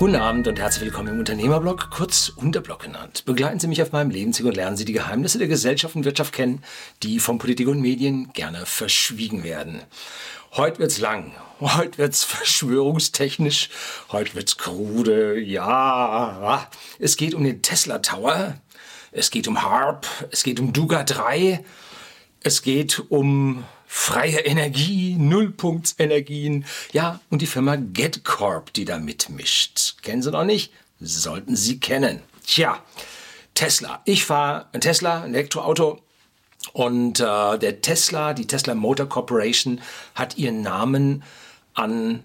Guten Abend und herzlich willkommen im Unternehmerblog, kurz Unterblog genannt. Begleiten Sie mich auf meinem Lebensweg und lernen Sie die Geheimnisse der Gesellschaft und Wirtschaft kennen, die von Politik und Medien gerne verschwiegen werden. Heute wird's lang, heute wird's verschwörungstechnisch, heute wird's krude, ja. Es geht um den Tesla Tower, es geht um Harp, es geht um Duga 3, es geht um freie Energie, Nullpunktsenergien, ja, und die Firma GetCorp, die da mitmischt. Kennen Sie noch nicht? Sollten Sie kennen. Tja, Tesla. Ich fahre ein Tesla, ein Elektroauto. Und äh, der Tesla, die Tesla Motor Corporation, hat ihren Namen an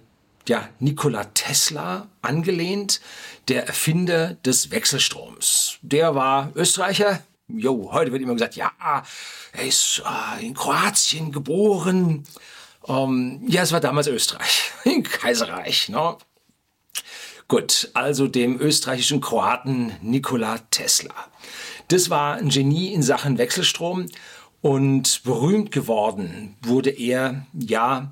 ja, Nikola Tesla angelehnt, der Erfinder des Wechselstroms. Der war Österreicher, jo, heute wird immer gesagt, ja, er ist äh, in Kroatien geboren. Ähm, ja, es war damals Österreich, im Kaiserreich. Ne? Gut, also dem österreichischen Kroaten Nikola Tesla. Das war ein Genie in Sachen Wechselstrom und berühmt geworden wurde er ja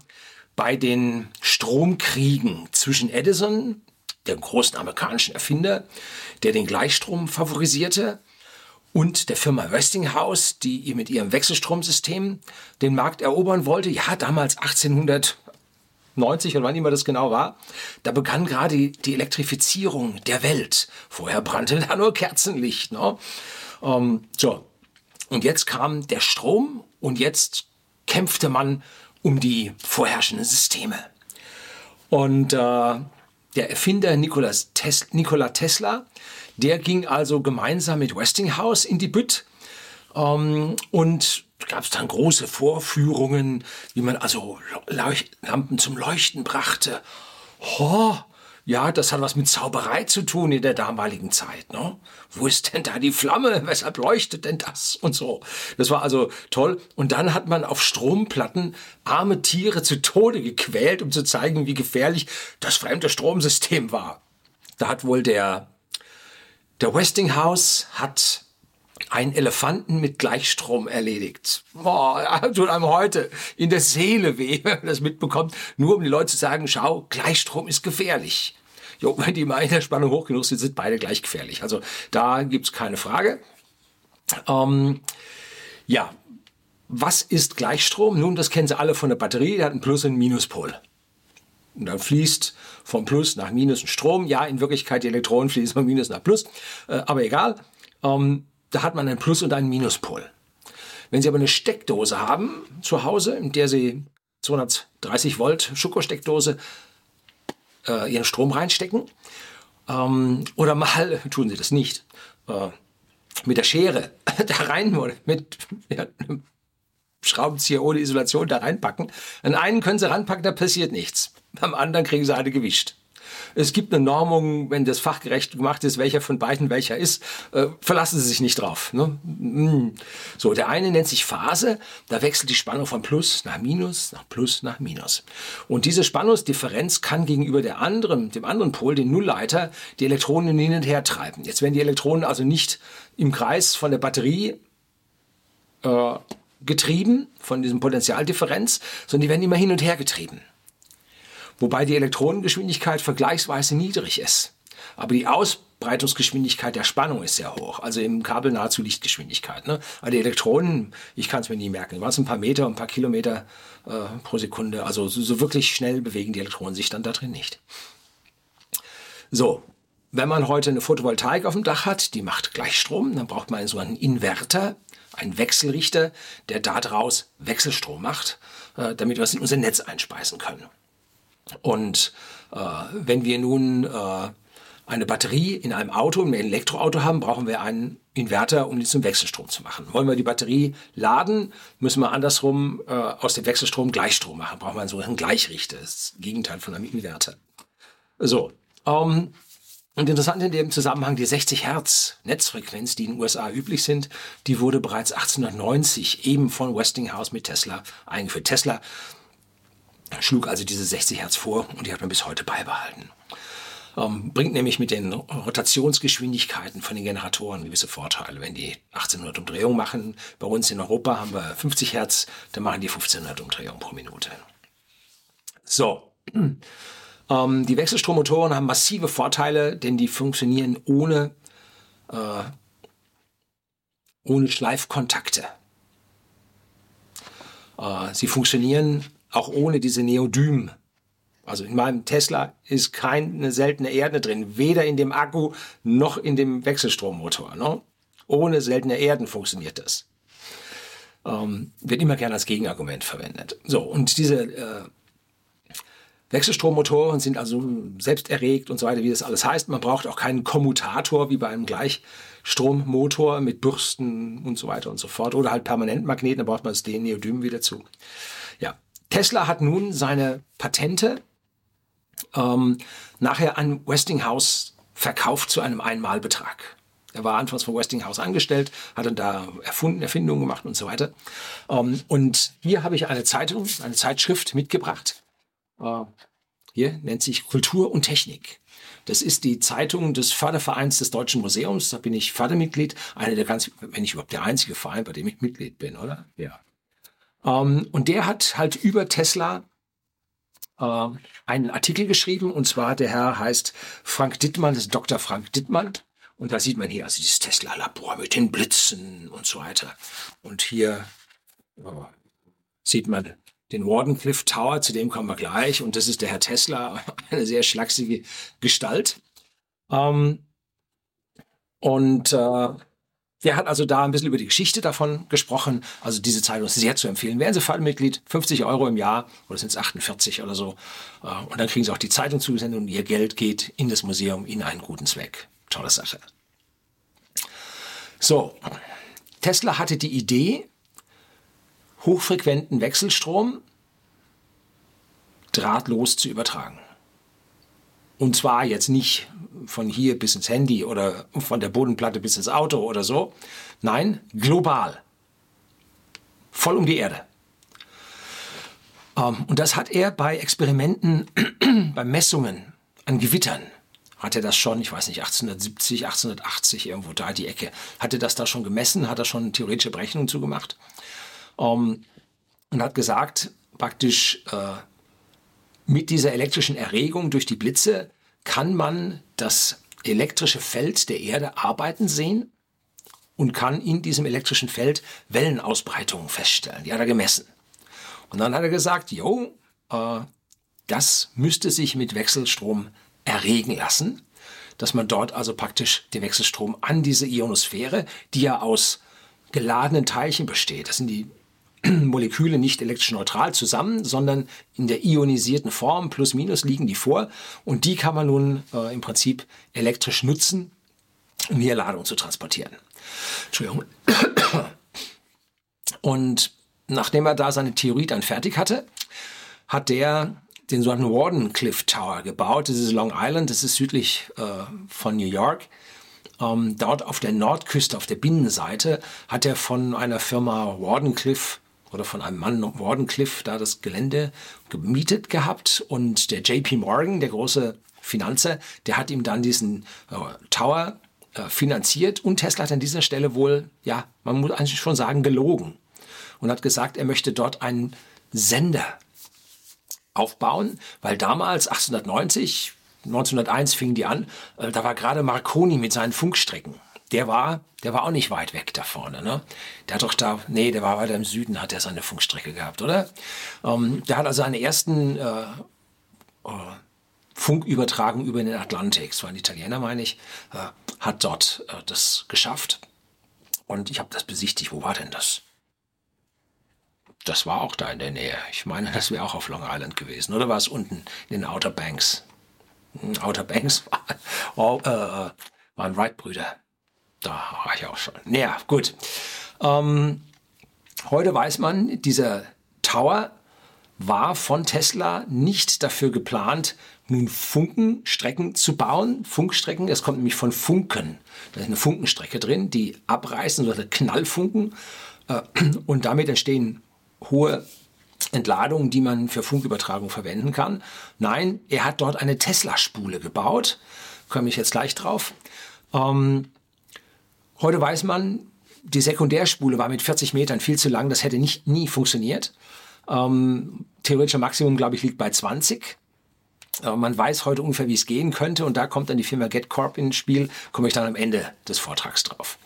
bei den Stromkriegen zwischen Edison, dem großen amerikanischen Erfinder, der den Gleichstrom favorisierte, und der Firma Westinghouse, die ihr mit ihrem Wechselstromsystem den Markt erobern wollte. Ja, damals 1890 oder wann immer das genau war. Da begann gerade die Elektrifizierung der Welt. Vorher brannte da nur Kerzenlicht. Ne? Ähm, so. Und jetzt kam der Strom und jetzt kämpfte man um die vorherrschenden Systeme. Und äh, der Erfinder Nikolas Tes Nikola Tesla der ging also gemeinsam mit Westinghouse in die Bütt ähm, und gab es dann große Vorführungen, wie man also Leuch Lampen zum Leuchten brachte. Oh, ja, das hat was mit Zauberei zu tun in der damaligen Zeit. Ne? Wo ist denn da die Flamme? Weshalb leuchtet denn das? Und so. Das war also toll. Und dann hat man auf Stromplatten arme Tiere zu Tode gequält, um zu zeigen, wie gefährlich das fremde Stromsystem war. Da hat wohl der der Westinghouse hat einen Elefanten mit Gleichstrom erledigt. Boah, tut einem heute in der Seele weh, wenn man das mitbekommt, nur um die Leute zu sagen, schau, Gleichstrom ist gefährlich. Jo, wenn die mal in der Spannung hoch genug sind, sind beide gleich gefährlich. Also da gibt's keine Frage. Ähm, ja, was ist Gleichstrom? Nun, das kennen Sie alle von der Batterie, der hat einen Plus- und einen Minuspol. Und dann fließt vom Plus nach Minus ein Strom. Ja, in Wirklichkeit die Elektronen fließen von Minus nach Plus, äh, aber egal. Ähm, da hat man einen Plus- und einen Minuspol. Wenn Sie aber eine Steckdose haben zu Hause, in der Sie 230 Volt Schokosteckdose äh, Ihren Strom reinstecken, ähm, oder mal, tun Sie das nicht, äh, mit der Schere da rein, mit ja, Schraubenzieher ohne Isolation da reinpacken. An einen können Sie ranpacken, da passiert nichts. Beim anderen kriegen Sie eine gewischt. Es gibt eine Normung, wenn das fachgerecht gemacht ist, welcher von beiden welcher ist, äh, verlassen Sie sich nicht drauf. Ne? Mm. So, der eine nennt sich Phase, da wechselt die Spannung von Plus nach Minus, nach Plus nach Minus. Und diese Spannungsdifferenz kann gegenüber der anderen, dem anderen Pol, den Nullleiter, die Elektronen hin und her treiben. Jetzt werden die Elektronen also nicht im Kreis von der Batterie äh, getrieben, von diesem Potentialdifferenz, sondern die werden immer hin und her getrieben. Wobei die Elektronengeschwindigkeit vergleichsweise niedrig ist. Aber die Ausbreitungsgeschwindigkeit der Spannung ist sehr hoch, also im Kabel nahezu Lichtgeschwindigkeit. Ne? Aber die Elektronen, ich kann es mir nie merken, waren es ein paar Meter, ein paar Kilometer äh, pro Sekunde. Also so, so wirklich schnell bewegen die Elektronen sich dann da drin nicht. So, wenn man heute eine Photovoltaik auf dem Dach hat, die macht Gleichstrom, dann braucht man einen sogenannten Inverter ein Wechselrichter, der daraus Wechselstrom macht, äh, damit wir es in unser Netz einspeisen können. Und äh, wenn wir nun äh, eine Batterie in einem Auto, ein Elektroauto haben, brauchen wir einen Inverter, um die zum Wechselstrom zu machen. Wollen wir die Batterie laden, müssen wir andersrum äh, aus dem Wechselstrom Gleichstrom machen. Brauchen wir einen sogenannten Gleichrichter, das Gegenteil von einem Inverter. So, ähm, und interessant in dem Zusammenhang, die 60 Hertz Netzfrequenz, die in den USA üblich sind, die wurde bereits 1890 eben von Westinghouse mit Tesla eingeführt. Tesla schlug also diese 60 Hertz vor und die hat man bis heute beibehalten. Ähm, bringt nämlich mit den Rotationsgeschwindigkeiten von den Generatoren gewisse Vorteile. Wenn die 1800 Umdrehungen machen, bei uns in Europa haben wir 50 Hertz, dann machen die 1500 Umdrehungen pro Minute. So, Ähm, die Wechselstrommotoren haben massive Vorteile, denn die funktionieren ohne, äh, ohne Schleifkontakte. Äh, sie funktionieren auch ohne diese Neodym. Also in meinem Tesla ist keine seltene Erde drin, weder in dem Akku noch in dem Wechselstrommotor. Ne? Ohne seltene Erden funktioniert das. Ähm, wird immer gerne als Gegenargument verwendet. So, und diese äh, Wechselstrommotoren sind also selbsterregt und so weiter, wie das alles heißt. Man braucht auch keinen Kommutator wie bei einem Gleichstrommotor mit Bürsten und so weiter und so fort. Oder halt Permanentmagneten, da braucht man das Neodym wieder zu. Ja, Tesla hat nun seine Patente ähm, nachher an Westinghouse verkauft zu einem Einmalbetrag. Er war anfangs von Westinghouse angestellt, hat dann da erfunden, Erfindungen gemacht und so weiter. Ähm, und hier habe ich eine Zeitung, eine Zeitschrift mitgebracht. Äh, hier nennt sich Kultur und Technik. Das ist die Zeitung des Fördervereins des Deutschen Museums. Da bin ich Fördermitglied. Einer der ganz, wenn ich überhaupt der einzige Verein, bei dem ich Mitglied bin, oder? Ja. Ähm, und der hat halt über Tesla äh, einen Artikel geschrieben. Und zwar der Herr heißt Frank Dittmann, das ist Dr. Frank Dittmann. Und da sieht man hier also dieses Tesla-Labor mit den Blitzen und so weiter. Und hier oh, sieht man den Wardenclyffe Tower, zu dem kommen wir gleich. Und das ist der Herr Tesla, eine sehr schlachsige Gestalt. Ähm, und äh, der hat also da ein bisschen über die Geschichte davon gesprochen. Also diese Zeitung ist sehr zu empfehlen. Werden Sie Fallmitglied, 50 Euro im Jahr oder sind es 48 oder so. Äh, und dann kriegen Sie auch die Zeitung zugesendet und Ihr Geld geht in das Museum in einen guten Zweck. Tolle Sache. So, Tesla hatte die Idee, hochfrequenten Wechselstrom drahtlos zu übertragen. Und zwar jetzt nicht von hier bis ins Handy oder von der Bodenplatte bis ins Auto oder so. Nein, global. Voll um die Erde. Ähm, und das hat er bei Experimenten, bei Messungen an Gewittern hat er das schon, ich weiß nicht, 1870, 1880, irgendwo da die Ecke, hat er das da schon gemessen, hat er schon theoretische Berechnungen zugemacht ähm, und hat gesagt, praktisch äh, mit dieser elektrischen Erregung durch die Blitze kann man das elektrische Feld der Erde arbeiten sehen und kann in diesem elektrischen Feld Wellenausbreitungen feststellen. Die hat er gemessen. Und dann hat er gesagt, jo, äh, das müsste sich mit Wechselstrom erregen lassen, dass man dort also praktisch den Wechselstrom an diese Ionosphäre, die ja aus geladenen Teilchen besteht, das sind die Moleküle nicht elektrisch neutral zusammen, sondern in der ionisierten Form, plus minus liegen die vor und die kann man nun äh, im Prinzip elektrisch nutzen, um hier Ladung zu transportieren. Entschuldigung. Und nachdem er da seine Theorie dann fertig hatte, hat der den sogenannten Wardenclyffe Tower gebaut. Das ist Long Island, das ist südlich äh, von New York. Ähm, dort auf der Nordküste, auf der Binnenseite, hat er von einer Firma Wardenclyffe oder von einem Mann Wardenclyffe da das Gelände gemietet gehabt und der JP Morgan, der große Finanzer, der hat ihm dann diesen äh, Tower äh, finanziert und Tesla hat an dieser Stelle wohl, ja, man muss eigentlich schon sagen, gelogen und hat gesagt, er möchte dort einen Sender aufbauen, weil damals 1890, 1901 fingen die an, äh, da war gerade Marconi mit seinen Funkstrecken. Der war, der war auch nicht weit weg da vorne, ne? Der hat doch da, nee, der war weiter im Süden, hat er seine Funkstrecke gehabt, oder? Ähm, der hat also seine ersten äh, äh, Funkübertragung über den Atlantik, das war ein Italiener, meine ich, äh, hat dort äh, das geschafft. Und ich habe das besichtigt. Wo war denn das? Das war auch da in der Nähe. Ich meine, das wäre auch auf Long Island gewesen. Oder war es unten in den Outer Banks? Hm, Outer Banks war, äh, äh, waren Wright-Brüder. Da war ich auch schon. Naja, gut. Ähm, heute weiß man, dieser Tower war von Tesla nicht dafür geplant, nun Funkenstrecken zu bauen. Funkstrecken, es kommt nämlich von Funken. Da ist eine Funkenstrecke drin, die abreißen, so Knallfunken. Äh, und damit entstehen hohe Entladungen, die man für Funkübertragung verwenden kann. Nein, er hat dort eine Tesla-Spule gebaut. Komme ich jetzt gleich drauf. Ähm, heute weiß man, die Sekundärspule war mit 40 Metern viel zu lang. Das hätte nicht, nie funktioniert. Ähm, theoretischer Maximum, glaube ich, liegt bei 20. Äh, man weiß heute ungefähr, wie es gehen könnte und da kommt dann die Firma GetCorp ins Spiel, komme ich dann am Ende des Vortrags drauf.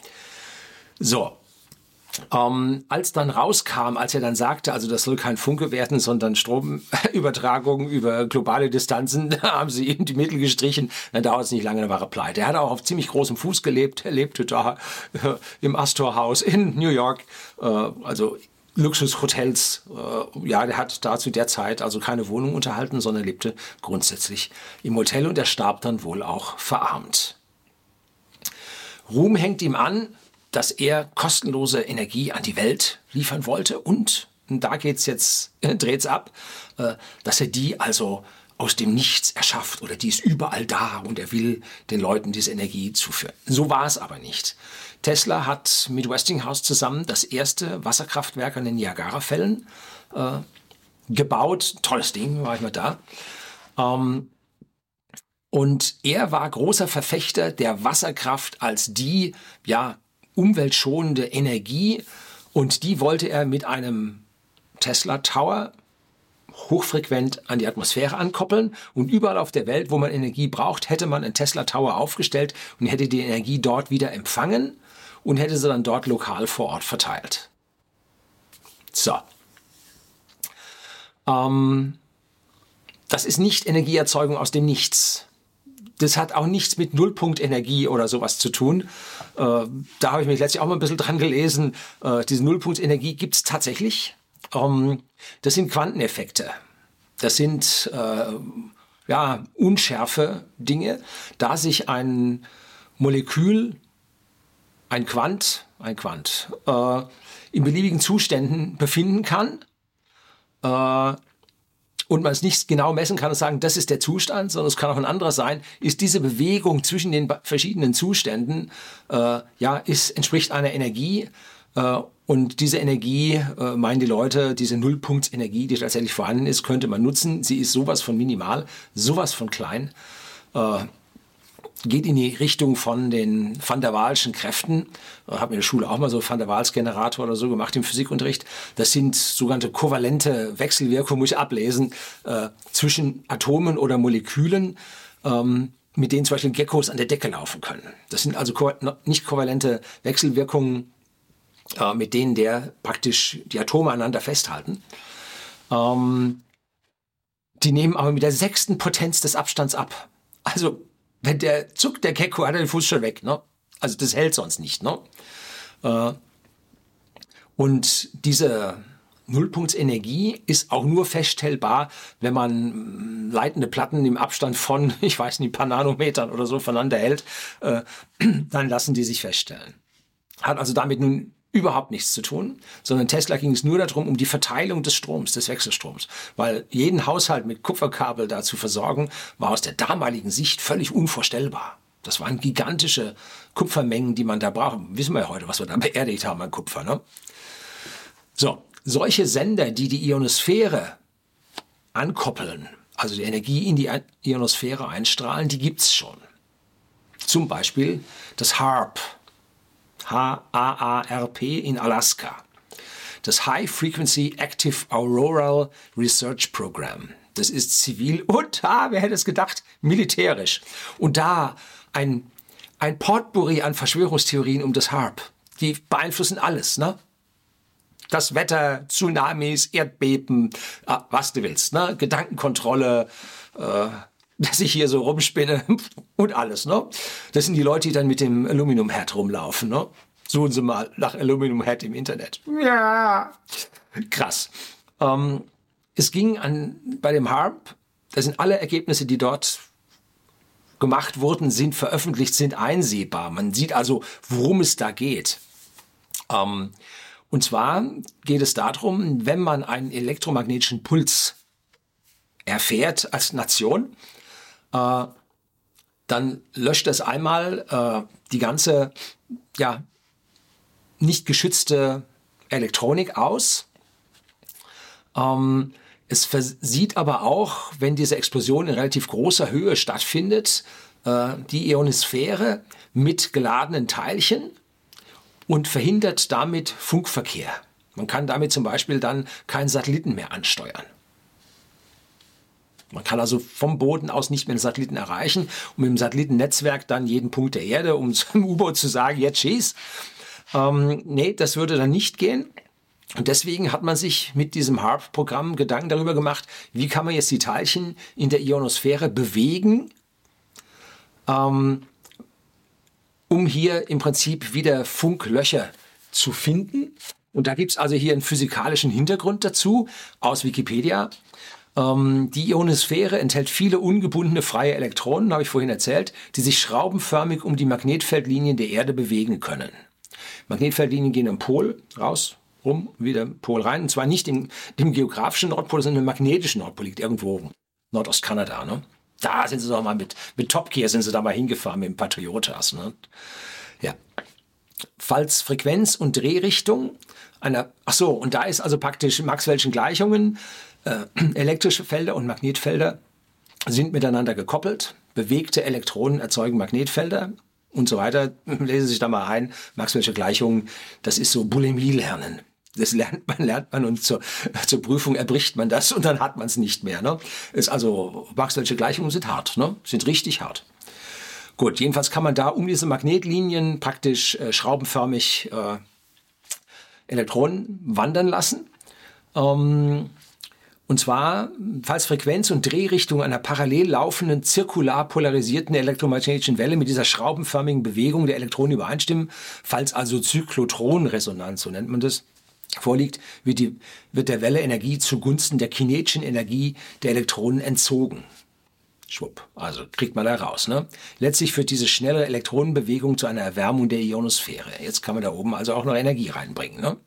So, ähm, als dann rauskam, als er dann sagte, also das soll kein Funke werden, sondern Stromübertragung über globale Distanzen, da haben sie ihm die Mittel gestrichen, dann dauert es nicht lange, dann war er pleite. Er hat auch auf ziemlich großem Fuß gelebt, er lebte da äh, im Astor-Haus in New York, äh, also Luxushotels. Äh, ja, der hat da zu der Zeit also keine Wohnung unterhalten, sondern lebte grundsätzlich im Hotel und er starb dann wohl auch verarmt. Ruhm hängt ihm an, dass er kostenlose Energie an die Welt liefern wollte und, und da geht's jetzt, dreht's ab, äh, dass er die also aus dem Nichts erschafft oder die ist überall da und er will den Leuten diese Energie zuführen. So war es aber nicht. Tesla hat mit Westinghouse zusammen das erste Wasserkraftwerk an den Niagara-Fällen äh, gebaut. Tolles Ding, war ich mal da. Ähm, und er war großer Verfechter der Wasserkraft als die, ja, umweltschonende Energie und die wollte er mit einem Tesla Tower hochfrequent an die Atmosphäre ankoppeln und überall auf der Welt, wo man Energie braucht, hätte man einen Tesla Tower aufgestellt und hätte die Energie dort wieder empfangen und hätte sie dann dort lokal vor Ort verteilt. So. Ähm, das ist nicht Energieerzeugung aus dem Nichts das hat auch nichts mit Nullpunktenergie oder sowas zu tun. Äh, da habe ich mich letztlich auch mal ein bisschen dran gelesen. Äh, diese Nullpunktenergie gibt es tatsächlich. Ähm, das sind Quanteneffekte. Das sind äh, ja, unschärfe Dinge, da sich ein Molekül, ein Quant, ein Quant, äh, in beliebigen Zuständen befinden kann. Äh, und man es nicht genau messen kann und sagen, das ist der Zustand, sondern es kann auch ein anderer sein, ist diese Bewegung zwischen den verschiedenen Zuständen, äh, ja, ist, entspricht einer Energie, äh, und diese Energie, äh, meinen die Leute, diese Nullpunktsenergie, die tatsächlich vorhanden ist, könnte man nutzen. Sie ist sowas von minimal, sowas von klein. Geht in die Richtung von den Van der Waalschen Kräften. Ich habe in der Schule auch mal so Van der Waals Generator oder so gemacht im Physikunterricht. Das sind sogenannte kovalente Wechselwirkungen, muss ich ablesen, äh, zwischen Atomen oder Molekülen. Ähm, mit denen zum Beispiel Geckos an der Decke laufen können. Das sind also nicht kovalente Wechselwirkungen, äh, mit denen der praktisch die Atome aneinander festhalten. Ähm, die nehmen aber mit der sechsten Potenz des Abstands ab. Also wenn der zuckt, der Gecko, hat den Fuß schon weg. Ne? Also das hält sonst nicht. Ne? Äh, und diese Nullpunktsenergie ist auch nur feststellbar, wenn man leitende Platten im Abstand von, ich weiß nicht, ein paar Nanometern oder so voneinander hält, äh, dann lassen die sich feststellen. Hat also damit nun überhaupt nichts zu tun, sondern Tesla ging es nur darum, um die Verteilung des Stroms, des Wechselstroms. Weil jeden Haushalt mit Kupferkabel da zu versorgen, war aus der damaligen Sicht völlig unvorstellbar. Das waren gigantische Kupfermengen, die man da braucht. Wissen wir ja heute, was wir da beerdigt haben an Kupfer. Ne? So, solche Sender, die die Ionosphäre ankoppeln, also die Energie in die Ionosphäre einstrahlen, die gibt's schon. Zum Beispiel das HARP, HAARP in Alaska. Das High Frequency Active Auroral Research Program. Das ist zivil und, ah, wer hätte es gedacht, militärisch. Und da ein, ein Potpourri an Verschwörungstheorien um das HARP. Die beeinflussen alles, ne? Das Wetter, Tsunamis, Erdbeben, ah, was du willst, ne? Gedankenkontrolle, äh, dass ich hier so rumspinne und alles, ne? Das sind die Leute, die dann mit dem Aluminiumherd rumlaufen, ne? Suchen Sie mal nach Aluminiumherd im Internet. Ja. Krass. Ähm, es ging an, bei dem HARP, da sind alle Ergebnisse, die dort gemacht wurden, sind veröffentlicht, sind einsehbar. Man sieht also, worum es da geht. Ähm, und zwar geht es darum, wenn man einen elektromagnetischen Puls erfährt als Nation, äh, dann löscht es einmal äh, die ganze ja, nicht geschützte Elektronik aus. Ähm, es versieht aber auch, wenn diese Explosion in relativ großer Höhe stattfindet, äh, die Ionosphäre mit geladenen Teilchen und verhindert damit Funkverkehr. Man kann damit zum Beispiel dann keinen Satelliten mehr ansteuern. Man kann also vom Boden aus nicht mehr den Satelliten erreichen und mit dem Satellitennetzwerk dann jeden Punkt der Erde, um zum U-Boot zu sagen, jetzt schieß. Ähm, nee, das würde dann nicht gehen. Und deswegen hat man sich mit diesem HARP-Programm Gedanken darüber gemacht, wie kann man jetzt die Teilchen in der Ionosphäre bewegen, ähm, um hier im Prinzip wieder Funklöcher zu finden. Und da gibt's also hier einen physikalischen Hintergrund dazu aus Wikipedia. Ähm, die Ionosphäre enthält viele ungebundene freie Elektronen, habe ich vorhin erzählt, die sich schraubenförmig um die Magnetfeldlinien der Erde bewegen können. Magnetfeldlinien gehen am Pol raus, rum, wieder Pol rein. Und zwar nicht im, dem geografischen Nordpol, sondern im magnetischen Nordpol, liegt irgendwo Nordostkanada. Ne? Da sind sie doch mal mit, mit Top Gear sind sie da mal hingefahren mit dem Patriotas. Ne? Ja. Falls Frequenz und Drehrichtung einer, ach so, und da ist also praktisch Maxwell'schen Gleichungen, elektrische Felder und Magnetfelder sind miteinander gekoppelt. Bewegte Elektronen erzeugen Magnetfelder und so weiter. Lesen Sie sich da mal ein. Maxwell'sche Gleichungen, das ist so Bulimie lernen. Das lernt man, lernt man und zur, zur Prüfung erbricht man das und dann hat man es nicht mehr. Ne? Ist also, Maxwell'sche Gleichungen sind hart, ne? sind richtig hart. Gut, jedenfalls kann man da um diese Magnetlinien praktisch äh, schraubenförmig äh, Elektronen wandern lassen. Ähm, und zwar, falls Frequenz und Drehrichtung einer parallel laufenden, zirkular polarisierten elektromagnetischen Welle mit dieser schraubenförmigen Bewegung der Elektronen übereinstimmen, falls also Zyklotronresonanz, so nennt man das, vorliegt, wird, die, wird der Welle Energie zugunsten der kinetischen Energie der Elektronen entzogen. Schwupp, also kriegt man da raus. Ne? Letztlich führt diese schnelle Elektronenbewegung zu einer Erwärmung der Ionosphäre. Jetzt kann man da oben also auch noch Energie reinbringen. Ne?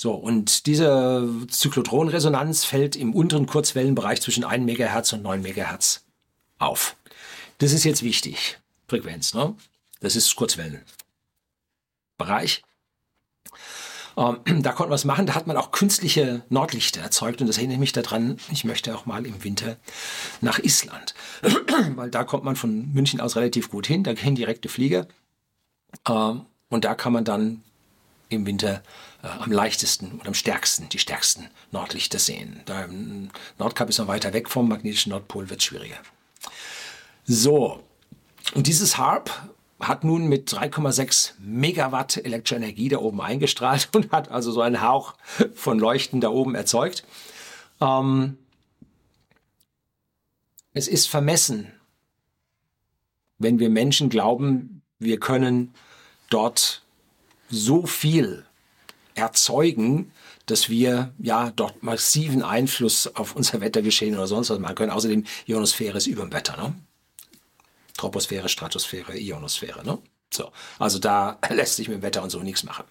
So, und diese Zyklotronresonanz fällt im unteren Kurzwellenbereich zwischen 1 MHz und 9 MHz auf. Das ist jetzt wichtig. Frequenz, ne? Das ist Kurzwellenbereich. Ähm, da konnte man was machen. Da hat man auch künstliche Nordlichter erzeugt. Und das erinnert mich daran, ich möchte auch mal im Winter nach Island. Weil da kommt man von München aus relativ gut hin. Da gehen direkte Flieger. Ähm, und da kann man dann im Winter am leichtesten und am stärksten die stärksten Nordlichter sehen. Da im Nordkap ist man weiter weg vom magnetischen Nordpol, wird schwieriger. So, und dieses HARP hat nun mit 3,6 Megawatt Elektroenergie da oben eingestrahlt und hat also so einen Hauch von Leuchten da oben erzeugt. Ähm, es ist vermessen, wenn wir Menschen glauben, wir können dort so viel erzeugen, dass wir ja dort massiven Einfluss auf unser Wettergeschehen oder sonst was machen können. Außerdem Ionosphäre ist über dem Wetter. Ne? Troposphäre, Stratosphäre, Ionosphäre. Ne? So, also da lässt sich mit dem Wetter und so nichts machen.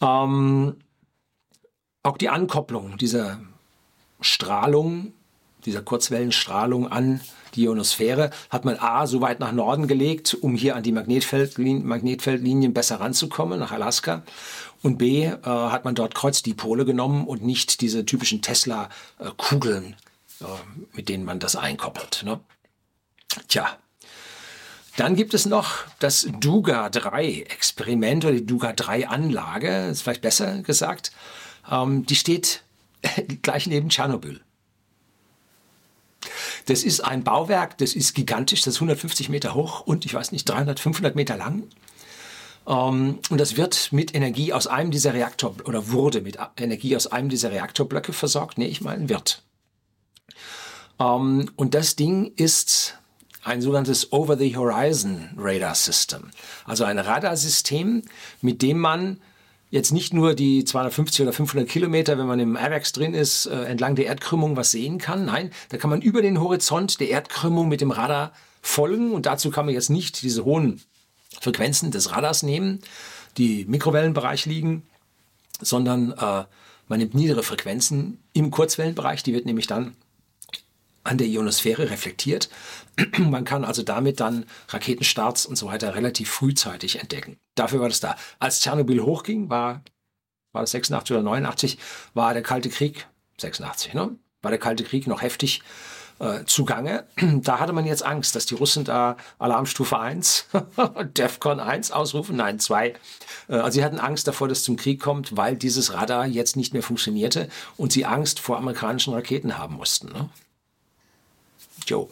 Ähm, auch die Ankopplung dieser Strahlung, dieser Kurzwellenstrahlung an die Ionosphäre, hat man A, so weit nach Norden gelegt, um hier an die Magnetfeldlinien, Magnetfeldlinien besser ranzukommen, nach Alaska. Und B, äh, hat man dort Kreuzdipole genommen und nicht diese typischen Tesla-Kugeln, äh, mit denen man das einkoppelt. Ne? Tja, dann gibt es noch das Duga 3 Experiment oder die Duga 3 Anlage, ist vielleicht besser gesagt. Ähm, die steht gleich neben Tschernobyl. Das ist ein Bauwerk, das ist gigantisch, das ist 150 Meter hoch und ich weiß nicht, 300, 500 Meter lang. Ähm, und das wird mit Energie aus einem dieser Reaktor oder wurde mit Energie aus einem dieser Reaktorblöcke versorgt. Nee, ich meine wird. Ähm, und das Ding ist ein sogenanntes Over-the-Horizon Radar System. Also ein Radarsystem, mit dem man jetzt nicht nur die 250 oder 500 Kilometer, wenn man im AVAX drin ist, äh, entlang der Erdkrümmung was sehen kann. Nein, da kann man über den Horizont der Erdkrümmung mit dem Radar folgen und dazu kann man jetzt nicht diese hohen Frequenzen des Radars nehmen, die im Mikrowellenbereich liegen, sondern äh, man nimmt niedere Frequenzen im Kurzwellenbereich, die wird nämlich dann an der Ionosphäre reflektiert. Man kann also damit dann Raketenstarts und so weiter relativ frühzeitig entdecken. Dafür war das da. Als Tschernobyl hochging, war, war das 86 oder 89, war der Kalte Krieg, 86, ne? War der Kalte Krieg noch heftig. äh, zugange. Da hatte man jetzt Angst, dass die Russen da Alarmstufe 1, DEFCON 1 ausrufen, nein 2. Äh, also sie hatten Angst davor, dass es zum Krieg kommt, weil dieses Radar jetzt nicht mehr funktionierte und sie Angst vor amerikanischen Raketen haben mussten. Ne? Jo.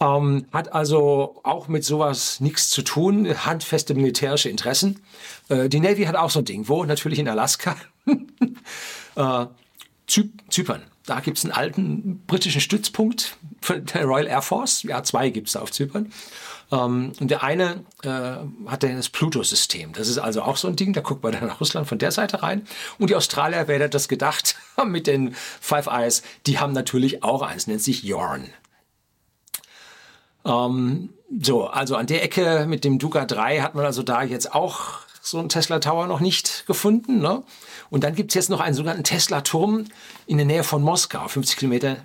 Ähm, hat also auch mit sowas nichts zu tun, handfeste militärische Interessen. Äh, die Navy hat auch so ein Ding, wo natürlich in Alaska, äh, Zypern. Da gibt es einen alten britischen Stützpunkt der Royal Air Force. Ja, zwei gibt es da auf Zypern. Ähm, und der eine äh, hat dann das Pluto-System. Das ist also auch so ein Ding, da guckt man dann nach Russland von der Seite rein. Und die Australier, wer hätte das gedacht, mit den Five Eyes, die haben natürlich auch eins, nennt sich Yorn. Ähm, so, also an der Ecke mit dem Duga 3 hat man also da jetzt auch so einen Tesla Tower noch nicht gefunden. Ne? Und dann gibt es jetzt noch einen sogenannten Tesla Turm in der Nähe von Moskau, 50 Kilometer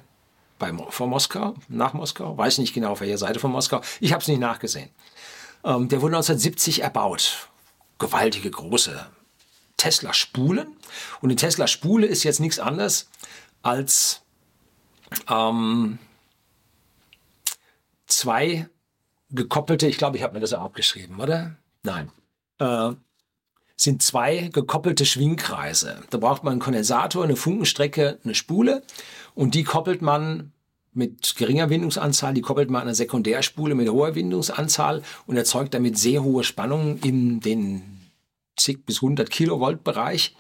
bei, von Moskau, nach Moskau, weiß nicht genau auf welcher Seite von Moskau. Ich habe es nicht nachgesehen. Ähm, der wurde 1970 erbaut. Gewaltige, große Tesla-Spulen. Und die Tesla-Spule ist jetzt nichts anderes als ähm, zwei gekoppelte, ich glaube, ich habe mir das auch abgeschrieben, oder? Nein. Äh, sind zwei gekoppelte Schwingkreise. Da braucht man einen Kondensator, eine Funkenstrecke, eine Spule und die koppelt man mit geringer Windungsanzahl, die koppelt man an eine Sekundärspule mit hoher Windungsanzahl und erzeugt damit sehr hohe Spannungen in den zig bis 100 Kilovolt Bereich.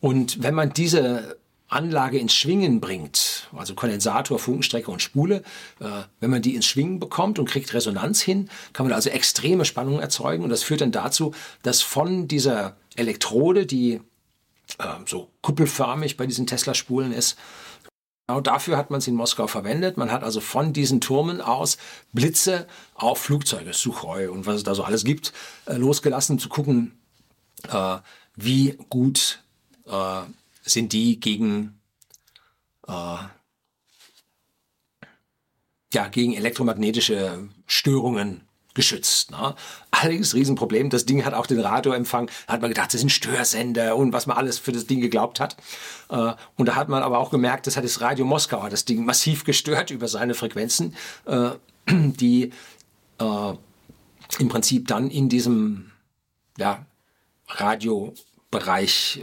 Und wenn man diese Anlage ins Schwingen bringt, also Kondensator, Funkenstrecke und Spule, äh, wenn man die ins Schwingen bekommt und kriegt Resonanz hin, kann man also extreme Spannungen erzeugen und das führt dann dazu, dass von dieser Elektrode, die äh, so kuppelförmig bei diesen Tesla-Spulen ist, Genau dafür hat man es in Moskau verwendet. Man hat also von diesen Turmen aus Blitze auf Flugzeuge, Suchoi und was es da so alles gibt, äh, losgelassen, um zu gucken, wie gut sind die gegen, äh, ja, gegen elektromagnetische Störungen geschützt. Ne? Allerdings Riesenproblem, das Ding hat auch den Radioempfang. Da hat man gedacht, das sind Störsender und was man alles für das Ding geglaubt hat. Äh, und da hat man aber auch gemerkt, das hat das Radio Moskau das Ding massiv gestört über seine Frequenzen, äh, die äh, im Prinzip dann in diesem ja, Radiobereich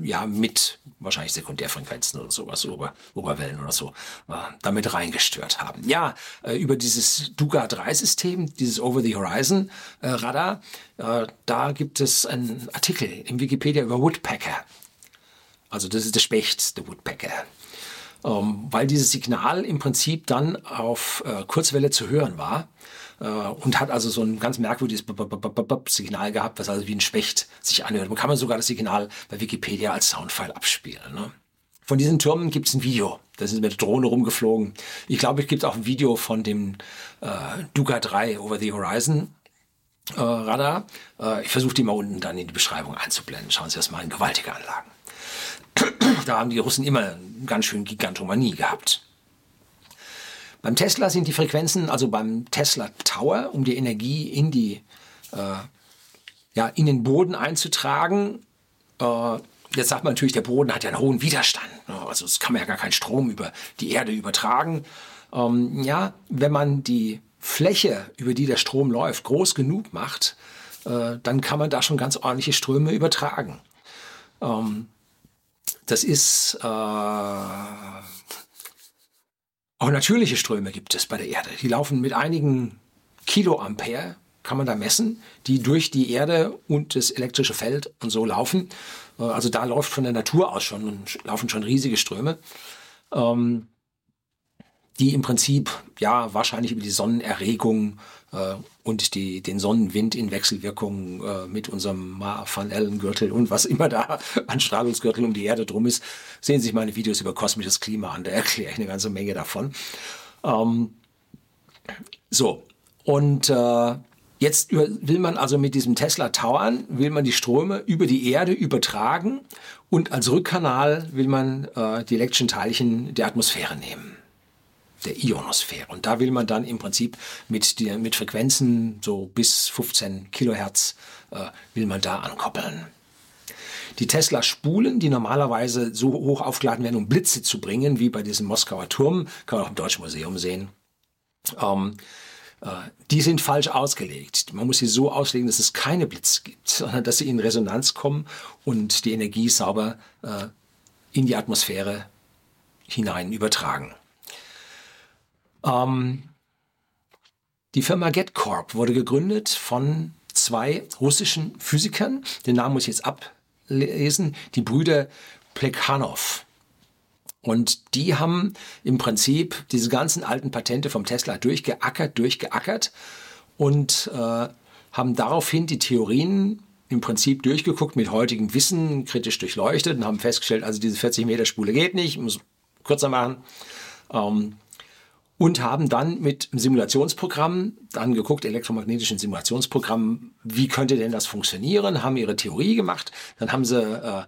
ja, mit wahrscheinlich Sekundärfrequenzen oder sowas, Ober, Oberwellen oder so, äh, damit reingestört haben. Ja, äh, über dieses Duga 3 System, dieses Over the Horizon äh, äh, da gibt es einen Artikel im Wikipedia über Woodpecker. Also das ist der Specht, der Woodpecker. Ähm, weil dieses Signal im Prinzip dann auf äh, Kurzwelle zu hören war und hat also so ein ganz merkwürdiges Signal gehabt, was also wie ein Specht sich anhört. Man kann man sogar das Signal bei Wikipedia als Soundfile abspielen. Ne? Von diesen Türmen gibt es ein Video. Da sind mit der Drohne rumgeflogen. Ich glaube, es gibt auch ein Video von dem äh, Duga 3 Over the Horizon äh, Radar. Äh, ich versuche die mal unten dann in die Beschreibung einzublenden. Schauen Sie das mal in gewaltige Anlagen. da haben die Russen immer ganz schön Gigantomanie gehabt. Beim Tesla sind die Frequenzen, also beim Tesla Tower, um die Energie in die äh, ja, in den Boden einzutragen. Äh, jetzt sagt man natürlich, der Boden hat ja einen hohen Widerstand. Also es kann man ja gar keinen Strom über die Erde übertragen. Ähm, ja, wenn man die Fläche, über die der Strom läuft, groß genug macht, äh, dann kann man da schon ganz ordentliche Ströme übertragen. Ähm, das ist äh, auch natürliche Ströme gibt es bei der Erde. Die laufen mit einigen Kiloampere, kann man da messen, die durch die Erde und das elektrische Feld und so laufen. Äh, also da läuft von der Natur aus schon, laufen schon riesige Ströme. Ähm, die im Prinzip ja wahrscheinlich über die Sonnenerregung äh, und die, den Sonnenwind in Wechselwirkung äh, mit unserem van Allen Gürtel und was immer da an Strahlungsgürtel um die Erde drum ist, sehen Sie sich meine Videos über kosmisches Klima an, da erkläre ich eine ganze Menge davon. Ähm, so, und äh, Jetzt will man also mit diesem Tesla Towern, will man die Ströme über die Erde übertragen und als Rückkanal will man äh, die elektrischen Teilchen der Atmosphäre nehmen der Ionosphäre. Und da will man dann im Prinzip mit, die, mit Frequenzen so bis 15 Kilohertz äh, will man da ankoppeln. die Tesla-Spulen, die normalerweise so hoch aufgeladen werden, um Blitze zu bringen, wie bei diesem Moskauer Turm, kann man auch im Deutschen Museum sehen. Ähm, äh, die sind falsch ausgelegt. Man muss sie so auslegen, dass es keine Blitze gibt, sondern dass sie in Resonanz kommen und die Energie sauber äh, in die Atmosphäre hinein übertragen. Ähm, die Firma GetCorp wurde gegründet von zwei russischen Physikern. Den Namen muss ich jetzt ablesen. Die Brüder Plekhanov. Und die haben im Prinzip diese ganzen alten Patente vom Tesla durchgeackert, durchgeackert und äh, haben daraufhin die Theorien im Prinzip durchgeguckt mit heutigem Wissen, kritisch durchleuchtet und haben festgestellt, also diese 40 Meter Spule geht nicht, muss kürzer machen. Ähm, und haben dann mit einem Simulationsprogramm dann geguckt, elektromagnetischen Simulationsprogramm, wie könnte denn das funktionieren, haben ihre Theorie gemacht, dann haben sie äh,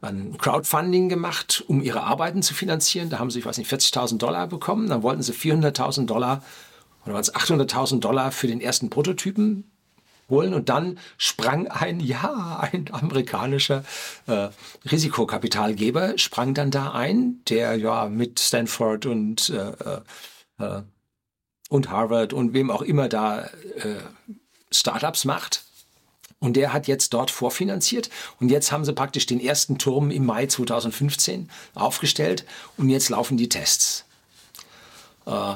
ein Crowdfunding gemacht, um ihre Arbeiten zu finanzieren. Da haben sie, ich weiß nicht, 40.000 Dollar bekommen. Dann wollten sie 400.000 Dollar oder waren es 800.000 Dollar für den ersten Prototypen holen und dann sprang ein, ja, ein amerikanischer äh, Risikokapitalgeber sprang dann da ein, der ja mit Stanford und, äh, äh, und Harvard und wem auch immer da äh, Startups macht und der hat jetzt dort vorfinanziert. Und jetzt haben sie praktisch den ersten Turm im Mai 2015 aufgestellt. Und jetzt laufen die Tests. Äh,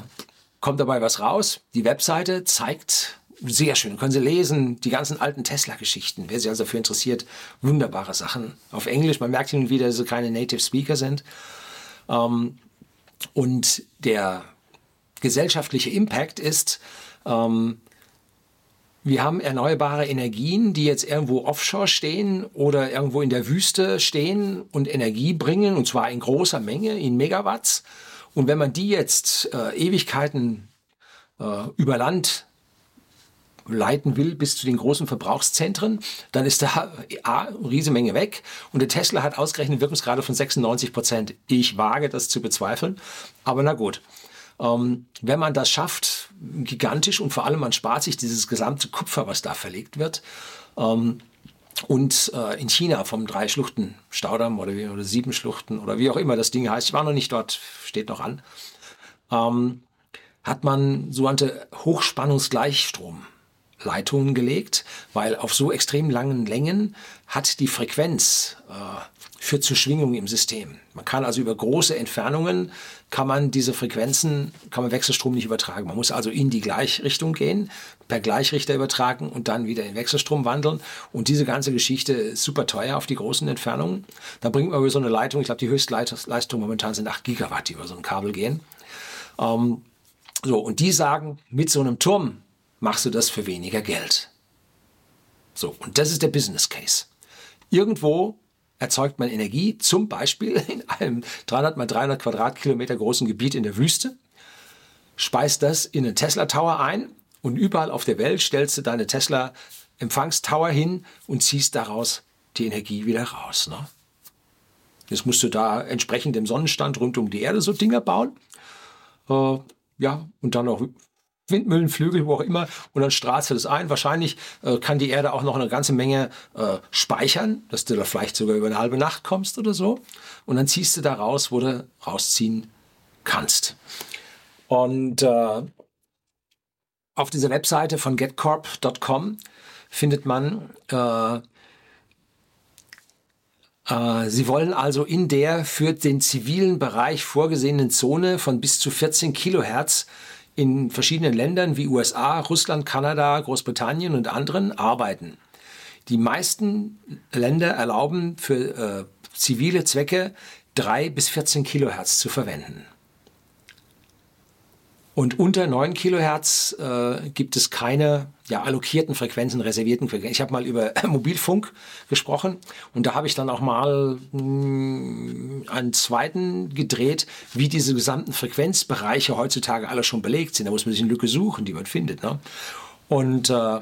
kommt dabei was raus? Die Webseite zeigt sehr schön. Können Sie lesen, die ganzen alten Tesla-Geschichten. Wer sich also dafür interessiert, wunderbare Sachen. Auf Englisch, man merkt hin und wieder, dass sie keine Native Speaker sind. Ähm, und der gesellschaftliche Impact ist, ähm, wir haben erneuerbare Energien, die jetzt irgendwo offshore stehen oder irgendwo in der Wüste stehen und Energie bringen, und zwar in großer Menge, in Megawatts. Und wenn man die jetzt äh, Ewigkeiten äh, über Land leiten will bis zu den großen Verbrauchszentren, dann ist da A, eine riesige Menge weg. Und der Tesla hat ausgerechnet Wirkungsgrade von 96 Prozent. Ich wage das zu bezweifeln. Aber na gut. Ähm, wenn man das schafft, gigantisch und vor allem man spart sich dieses gesamte Kupfer, was da verlegt wird. Ähm, und äh, in China vom drei Schluchten Staudamm oder, oder sieben Schluchten oder wie auch immer das Ding heißt, ich war noch nicht dort, steht noch an, ähm, hat man sogenannte Hochspannungsgleichstromleitungen gelegt, weil auf so extrem langen Längen hat die Frequenz äh, führt zu Schwingungen im System. Man kann also über große Entfernungen kann man diese Frequenzen, kann man Wechselstrom nicht übertragen. Man muss also in die Gleichrichtung gehen, per Gleichrichter übertragen und dann wieder in Wechselstrom wandeln. Und diese ganze Geschichte ist super teuer auf die großen Entfernungen. Da bringt man über so eine Leitung, ich glaube, die Höchstleistung momentan sind 8 Gigawatt, die über so ein Kabel gehen. Ähm, so, und die sagen, mit so einem Turm machst du das für weniger Geld. So, und das ist der Business Case. Irgendwo erzeugt man Energie, zum Beispiel in einem 300 mal 300 Quadratkilometer großen Gebiet in der Wüste, speist das in einen Tesla Tower ein und überall auf der Welt stellst du deine Tesla Empfangstower hin und ziehst daraus die Energie wieder raus. Ne? Jetzt musst du da entsprechend dem Sonnenstand rund um die Erde so Dinger bauen. Äh, ja, und dann auch Windmühlen, Flügel, wo auch immer, und dann strahlst du das ein. Wahrscheinlich äh, kann die Erde auch noch eine ganze Menge äh, speichern, dass du da vielleicht sogar über eine halbe Nacht kommst oder so. Und dann ziehst du da raus, wo du rausziehen kannst. Und äh, auf dieser Webseite von getcorp.com findet man äh, äh, Sie wollen also in der für den zivilen Bereich vorgesehenen Zone von bis zu 14 Kilohertz in verschiedenen Ländern wie USA, Russland, Kanada, Großbritannien und anderen arbeiten. Die meisten Länder erlauben für äh, zivile Zwecke 3 bis 14 Kilohertz zu verwenden. Und unter 9 Kilohertz äh, gibt es keine ja, allokierten Frequenzen, reservierten Frequenzen. Ich habe mal über Mobilfunk gesprochen und da habe ich dann auch mal mh, hm, einen zweiten gedreht, wie diese gesamten Frequenzbereiche heutzutage alle schon belegt sind. Da muss man sich eine Lücke suchen, die man findet. Ne? Und äh,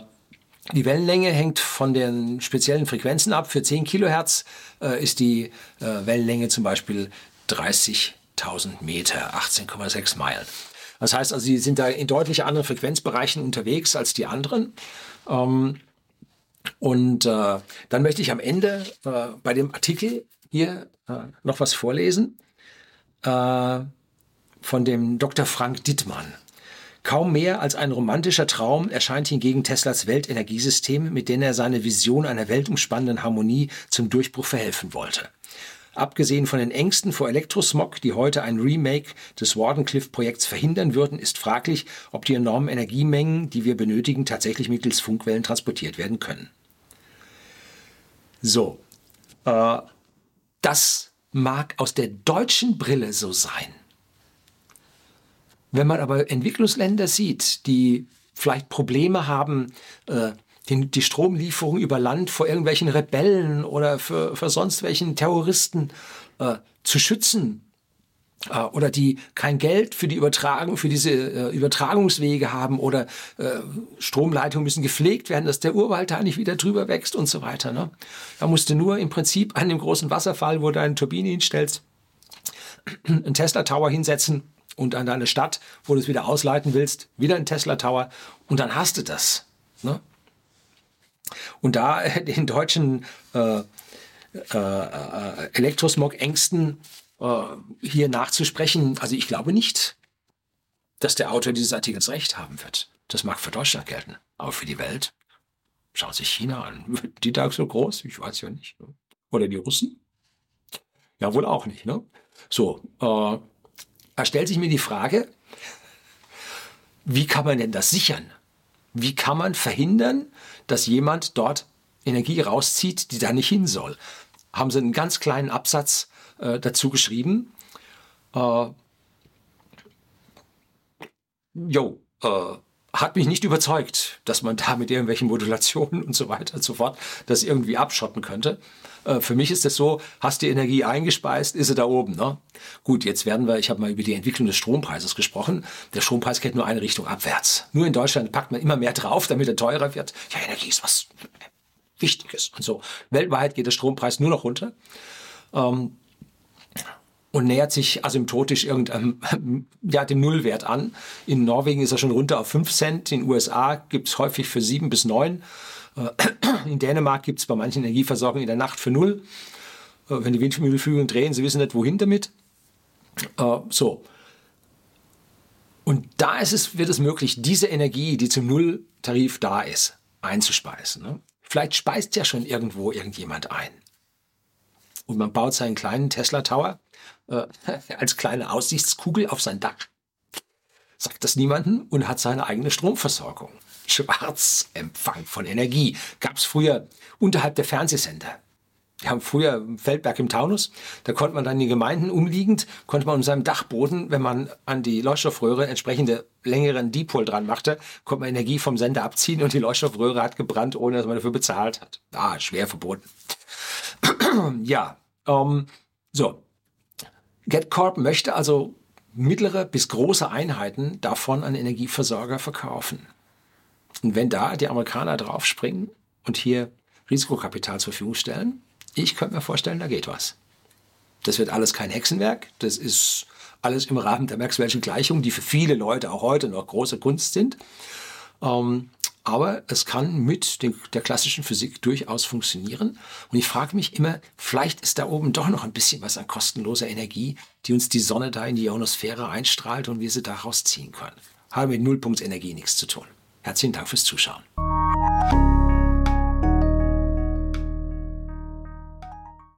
die Wellenlänge hängt von den speziellen Frequenzen ab. Für 10 Kilohertz äh, ist die äh, Wellenlänge zum Beispiel 30.000 Meter, 18,6 Meilen. Das heißt also, sie sind da in deutlich anderen Frequenzbereichen unterwegs als die anderen. Ähm, Und äh, dann möchte ich am Ende äh, bei dem Artikel hier äh, noch was vorlesen äh, von dem Dr. Frank Dittmann. Kaum mehr als ein romantischer Traum erscheint hingegen Teslas Weltenergiesystem, mit dem er seine Vision einer weltumspannenden Harmonie zum Durchbruch verhelfen wollte. Abgesehen von den Ängsten vor Elektrosmog, die heute ein Remake des Wardenclyffe-Projekts verhindern würden, ist fraglich, ob die enormen Energiemengen, die wir benötigen, tatsächlich mittels Funkwellen transportiert werden können. So, äh, das mag aus der deutschen Brille so sein. Wenn man aber Entwicklungsländer sieht, die vielleicht Probleme haben, äh, die, die Stromlieferung über Land vor irgendwelchen Rebellen oder für, für sonst welchen Terroristen äh, zu schützen, äh, oder die kein Geld für die Übertragung, für diese äh, Übertragungswege haben oder äh, Stromleitungen müssen gepflegt werden, dass der Urwald da nicht wieder drüber wächst und so weiter. Ne? Da musst du nur im Prinzip an dem großen Wasserfall, wo du eine Turbine hinstellst, einen Tesla Tower hinsetzen und an deine Stadt, wo du es wieder ausleiten willst, wieder einen Tesla Tower und dann hast du das. Ne? Und da den deutschen äh, äh, äh Elektrosmog-Ängsten äh, hier nachzusprechen, also ich glaube nicht, dass der Autor dieses Artikels recht haben wird. Das mag für Deutschland gelten, aber für die Welt. Schaut sich China an. Die da so groß? Ich weiß ja nicht. Ne? Oder die Russen? Ja, wohl auch nicht. Ne? So, äh, da stellt sich mir die Frage, wie kann man denn das sichern? Wie kann man verhindern, dass jemand dort Energie rauszieht, die da nicht hin soll? Haben sie einen ganz kleinen Absatz äh, dazu geschrieben. Äh, jo, äh, hat mich nicht überzeugt, dass man da mit irgendwelchen Modulationen und so weiter und so fort das irgendwie abschotten könnte. Äh, für mich ist das so, hast die Energie eingespeist, ist sie da oben. Ne? Gut, jetzt werden wir, ich habe mal über die Entwicklung des Strompreises gesprochen. Der Strompreis geht nur eine Richtung abwärts. Nur in Deutschland packt man immer mehr drauf, damit er teurer wird. Ja, Energie ist was Wichtiges und so. Weltweit geht der Strompreis nur noch runter. Ähm, und nähert sich asymptotisch irgendeinem, ja, dem Nullwert an. In Norwegen ist er schon runter auf 5 Cent, in den USA gibt es häufig für 7 bis 9. Äh, in Dänemark gibt es bei manchen Energieversorgungen in der Nacht für 0. Äh, wenn die Windmühlenflügel drehen, sie wissen nicht, wohin damit. Äh, so. Und da ist es, wird es möglich, diese Energie, die zum Nulltarif da ist, einzuspeisen. Ne? Vielleicht speist ja schon irgendwo irgendjemand ein. Und man baut seinen kleinen Tesla Tower äh, als kleine Aussichtskugel auf sein Dach. Sagt das niemanden und hat seine eigene Stromversorgung. Schwarzempfang von Energie gab es früher unterhalb der Fernsehsender. Wir haben früher Feldberg im Taunus, da konnte man dann in die Gemeinden umliegend, konnte man um seinem Dachboden, wenn man an die Leuchtstoffröhre entsprechende längeren Dipol dran machte, konnte man Energie vom Sender abziehen und die Leuchtstoffröhre hat gebrannt, ohne dass man dafür bezahlt hat. Ah, schwer verboten. ja, ähm, so, GetCorp möchte also mittlere bis große Einheiten davon an Energieversorger verkaufen. Und wenn da die Amerikaner draufspringen und hier Risikokapital zur Verfügung stellen, ich könnte mir vorstellen, da geht was. Das wird alles kein Hexenwerk, das ist alles im Rahmen der Maxwell'schen Gleichung, die für viele Leute auch heute noch große Kunst sind. Ähm, aber es kann mit der klassischen Physik durchaus funktionieren. Und ich frage mich immer, vielleicht ist da oben doch noch ein bisschen was an kostenloser Energie, die uns die Sonne da in die Ionosphäre einstrahlt und wir sie daraus ziehen können. Haben mit Nullpunktsenergie nichts zu tun. Herzlichen Dank fürs Zuschauen.